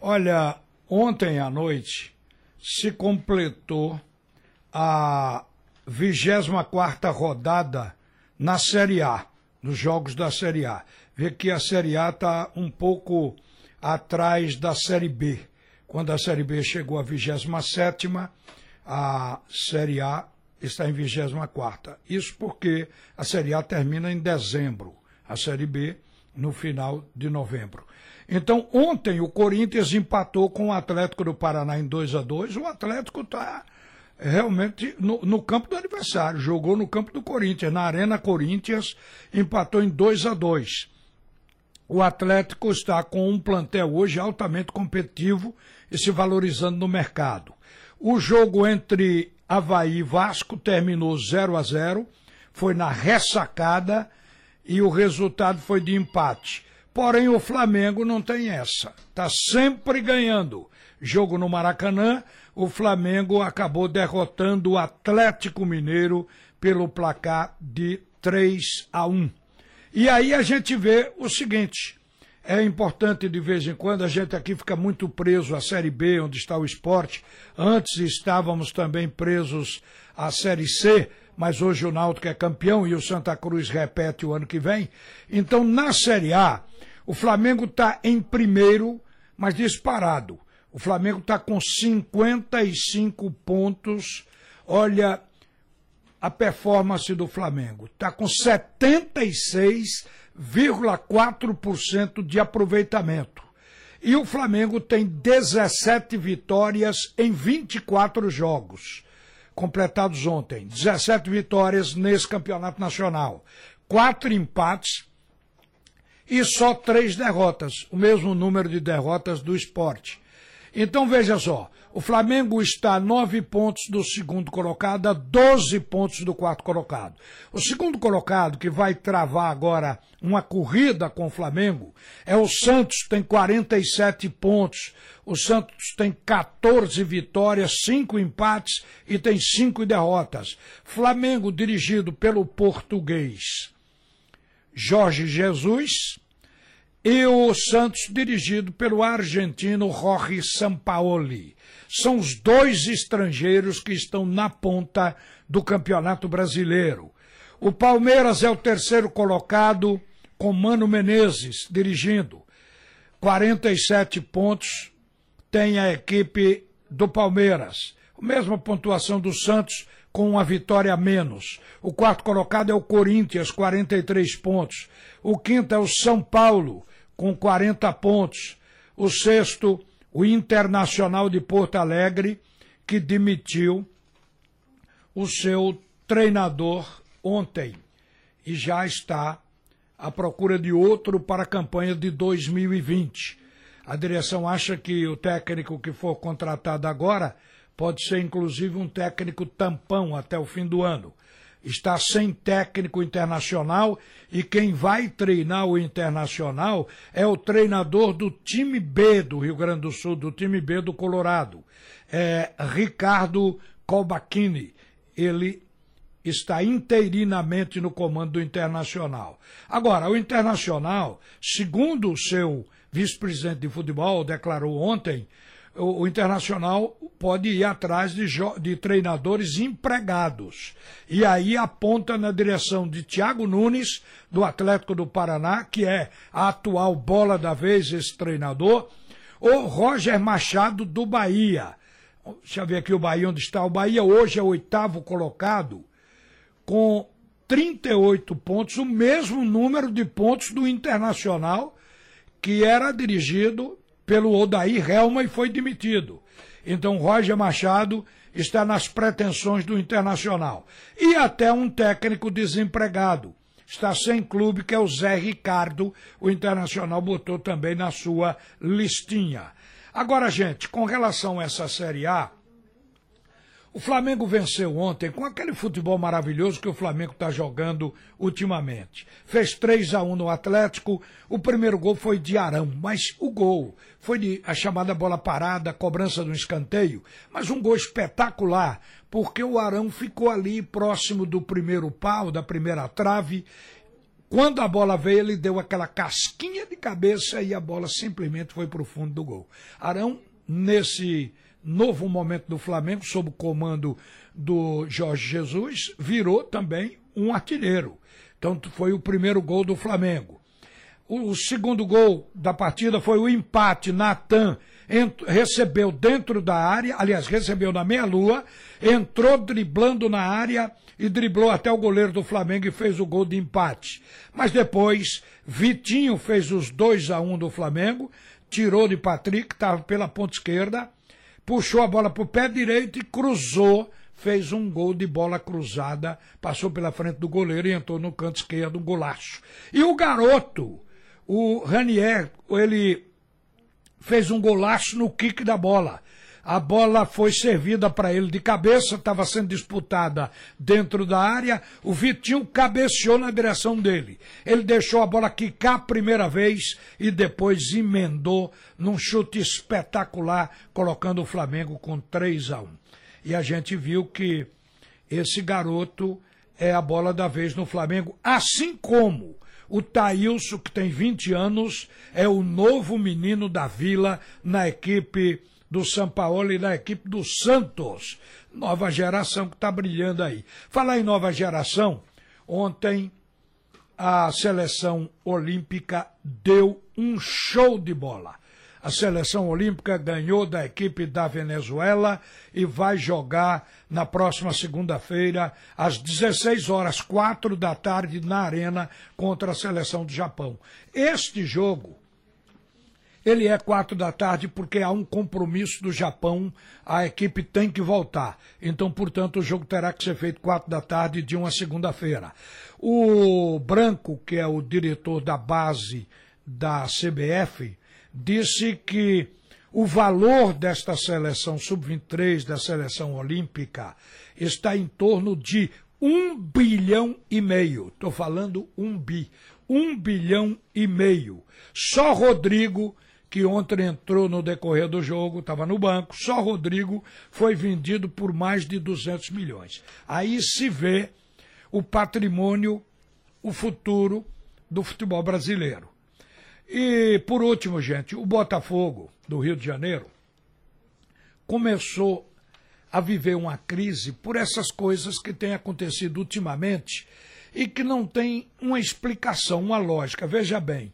Olha, ontem à noite se completou a 24 rodada na Série A, nos jogos da Série A. Vê que a Série A está um pouco atrás da Série B. Quando a Série B chegou à 27, a Série A está em 24. Isso porque a Série A termina em dezembro, a Série B no final de novembro. Então, ontem o Corinthians empatou com o Atlético do Paraná em 2 a 2 O Atlético está realmente no, no, campo do adversário, jogou no campo do Corinthians, na Arena Corinthians, empatou em 2 a 2 O Atlético está com um plantel hoje altamente competitivo e se valorizando no mercado. O jogo entre Havaí e Vasco terminou 0 a 0 foi na ressacada e o resultado foi de empate. Porém, o Flamengo não tem essa. Está sempre ganhando. Jogo no Maracanã, o Flamengo acabou derrotando o Atlético Mineiro pelo placar de 3 a 1. E aí a gente vê o seguinte: é importante de vez em quando, a gente aqui fica muito preso à Série B, onde está o esporte. Antes estávamos também presos à Série C, mas hoje o Náutico é campeão e o Santa Cruz repete o ano que vem. Então, na Série A, o Flamengo está em primeiro, mas disparado. O Flamengo está com 55 pontos. Olha a performance do Flamengo. Está com 76,4% de aproveitamento. E o Flamengo tem 17 vitórias em 24 jogos, completados ontem. 17 vitórias nesse campeonato nacional. Quatro empates e só três derrotas, o mesmo número de derrotas do esporte. Então veja só, o Flamengo está a nove pontos do segundo colocado, a 12 pontos do quarto colocado. O segundo colocado, que vai travar agora uma corrida com o Flamengo, é o Santos, tem 47 pontos. O Santos tem 14 vitórias, 5 empates e tem 5 derrotas. Flamengo dirigido pelo português Jorge Jesus e o Santos dirigido pelo argentino Jorge Sampaoli. São os dois estrangeiros que estão na ponta do Campeonato Brasileiro. O Palmeiras é o terceiro colocado com Mano Menezes dirigindo. 47 pontos tem a equipe do Palmeiras. Mesma pontuação do Santos, com uma vitória a menos. O quarto colocado é o Corinthians, 43 pontos. O quinto é o São Paulo, com 40 pontos. O sexto, o Internacional de Porto Alegre, que demitiu o seu treinador ontem e já está à procura de outro para a campanha de 2020. A direção acha que o técnico que for contratado agora pode ser inclusive um técnico tampão até o fim do ano. Está sem técnico internacional e quem vai treinar o internacional é o treinador do time B do Rio Grande do Sul, do time B do Colorado, é Ricardo Colbachini. Ele está interinamente no comando do Internacional. Agora, o Internacional, segundo o seu vice-presidente de futebol declarou ontem, o, o Internacional pode ir atrás de, de, treinadores empregados. E aí aponta na direção de Thiago Nunes, do Atlético do Paraná, que é a atual bola da vez, esse treinador, ou Roger Machado, do Bahia. Deixa eu ver aqui o Bahia, onde está. O Bahia hoje é o oitavo colocado, com 38 pontos, o mesmo número de pontos do Internacional, que era dirigido pelo Odair Helma e foi demitido. Então Roger Machado está nas pretensões do Internacional. E até um técnico desempregado. Está sem clube, que é o Zé Ricardo. O Internacional botou também na sua listinha. Agora, gente, com relação a essa Série A, o Flamengo venceu ontem com aquele futebol maravilhoso que o Flamengo está jogando ultimamente. Fez 3 a 1 no Atlético. O primeiro gol foi de Arão, mas o gol foi de a chamada bola parada, cobrança do escanteio, mas um gol espetacular, porque o Arão ficou ali próximo do primeiro pau, da primeira trave, Quando a bola veio, ele deu aquela casquinha de cabeça e a bola simplesmente foi para o fundo do gol. Arão, nesse novo momento do Flamengo, sob o comando do Jorge Jesus, virou também um artilheiro. Então foi o primeiro gol do Flamengo. O segundo gol da partida foi o empate. Natan recebeu dentro da área, aliás, recebeu na meia-lua, entrou driblando na área e driblou até o goleiro do Flamengo e fez o gol de empate. Mas depois, Vitinho fez os 2 a 1 um do Flamengo, tirou de Patrick, que estava pela ponta esquerda, puxou a bola para o pé direito e cruzou fez um gol de bola cruzada, passou pela frente do goleiro e entrou no canto esquerdo, um golaço. E o garoto, o Ranier, ele fez um golaço no kick da bola. A bola foi servida para ele de cabeça, estava sendo disputada dentro da área. O Vitinho cabeceou na direção dele. Ele deixou a bola quicar a primeira vez e depois emendou num chute espetacular, colocando o Flamengo com 3 a 1. E a gente viu que esse garoto é a bola da vez no Flamengo, assim como o Thailson, que tem 20 anos, é o novo menino da vila na equipe do São Paulo e na equipe do Santos. Nova geração que está brilhando aí. Falar em nova geração, ontem a seleção olímpica deu um show de bola. A seleção olímpica ganhou da equipe da Venezuela e vai jogar na próxima segunda-feira, às 16 horas, 4 da tarde, na Arena, contra a seleção do Japão. Este jogo, ele é 4 da tarde porque há um compromisso do Japão, a equipe tem que voltar. Então, portanto, o jogo terá que ser feito 4 da tarde de uma segunda-feira. O Branco, que é o diretor da base da CBF, disse que o valor desta seleção sub-23, da seleção olímpica, está em torno de um bilhão e meio. Estou falando um bi. Um bilhão e meio. Só Rodrigo, que ontem entrou no decorrer do jogo, estava no banco, só Rodrigo foi vendido por mais de 200 milhões. Aí se vê o patrimônio, o futuro do futebol brasileiro. E, por último, gente, o Botafogo do Rio de Janeiro começou a viver uma crise por essas coisas que têm acontecido ultimamente e que não tem uma explicação, uma lógica. Veja bem,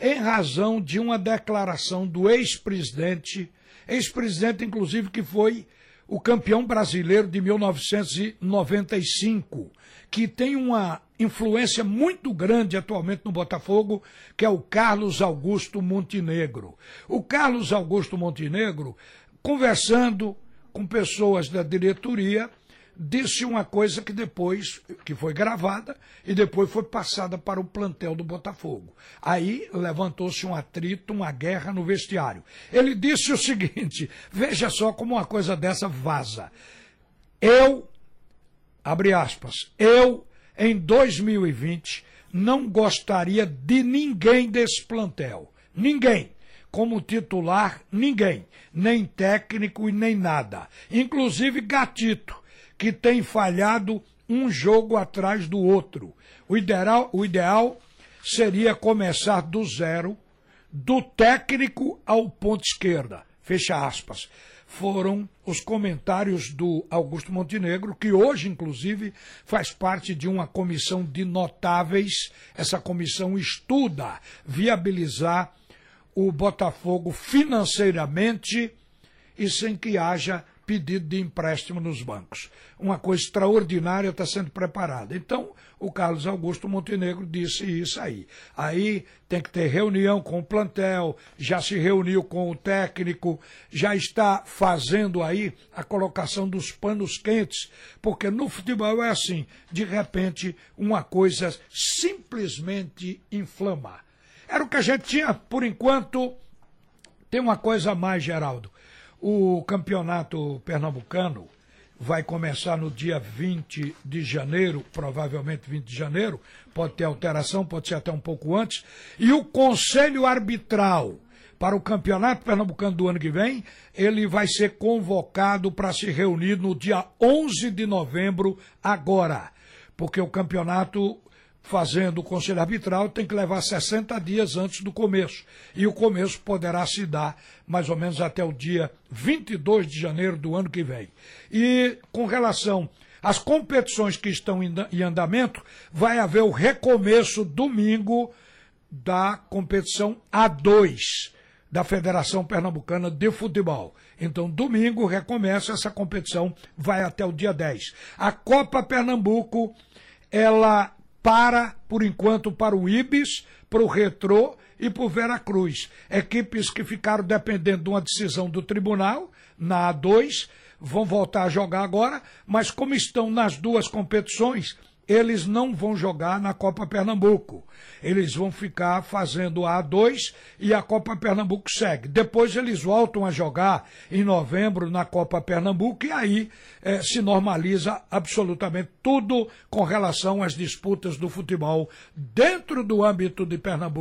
em razão de uma declaração do ex-presidente, ex-presidente, inclusive, que foi o campeão brasileiro de 1995, que tem uma influência muito grande atualmente no Botafogo, que é o Carlos Augusto Montenegro. O Carlos Augusto Montenegro, conversando com pessoas da diretoria, disse uma coisa que depois, que foi gravada e depois foi passada para o plantel do Botafogo. Aí levantou-se um atrito, uma guerra no vestiário. Ele disse o seguinte: veja só como uma coisa dessa vaza. Eu, abre aspas, eu, em 2020, não gostaria de ninguém desse plantel. Ninguém como titular ninguém, nem técnico e nem nada. Inclusive Gatito, que tem falhado um jogo atrás do outro. O ideal, o ideal seria começar do zero, do técnico ao ponto esquerda. Fecha aspas. Foram os comentários do Augusto Montenegro, que hoje, inclusive, faz parte de uma comissão de notáveis. Essa comissão estuda viabilizar o Botafogo financeiramente e sem que haja pedido de empréstimo nos bancos. Uma coisa extraordinária está sendo preparada. Então, o Carlos Augusto Montenegro disse isso aí. Aí tem que ter reunião com o plantel, já se reuniu com o técnico, já está fazendo aí a colocação dos panos quentes, porque no futebol é assim, de repente uma coisa simplesmente inflama. Era o que a gente tinha por enquanto. Tem uma coisa a mais, Geraldo. O campeonato pernambucano vai começar no dia 20 de janeiro, provavelmente 20 de janeiro, pode ter alteração, pode ser até um pouco antes, e o Conselho Arbitral para o Campeonato Pernambucano do ano que vem, ele vai ser convocado para se reunir no dia 11 de novembro, agora, porque o campeonato fazendo o conselho arbitral tem que levar 60 dias antes do começo. E o começo poderá se dar mais ou menos até o dia 22 de janeiro do ano que vem. E com relação às competições que estão em andamento, vai haver o recomeço domingo da competição A2 da Federação Pernambucana de Futebol. Então, domingo recomeça essa competição, vai até o dia 10. A Copa Pernambuco, ela para, por enquanto, para o Ibis, para o Retrô e para o Veracruz. Equipes que ficaram dependendo de uma decisão do tribunal, na A2, vão voltar a jogar agora, mas como estão nas duas competições, eles não vão jogar na Copa Pernambuco. Eles vão ficar fazendo a A2 e a Copa Pernambuco segue. Depois eles voltam a jogar em novembro na Copa Pernambuco e aí eh, se normaliza absolutamente tudo com relação às disputas do futebol dentro do âmbito de Pernambuco.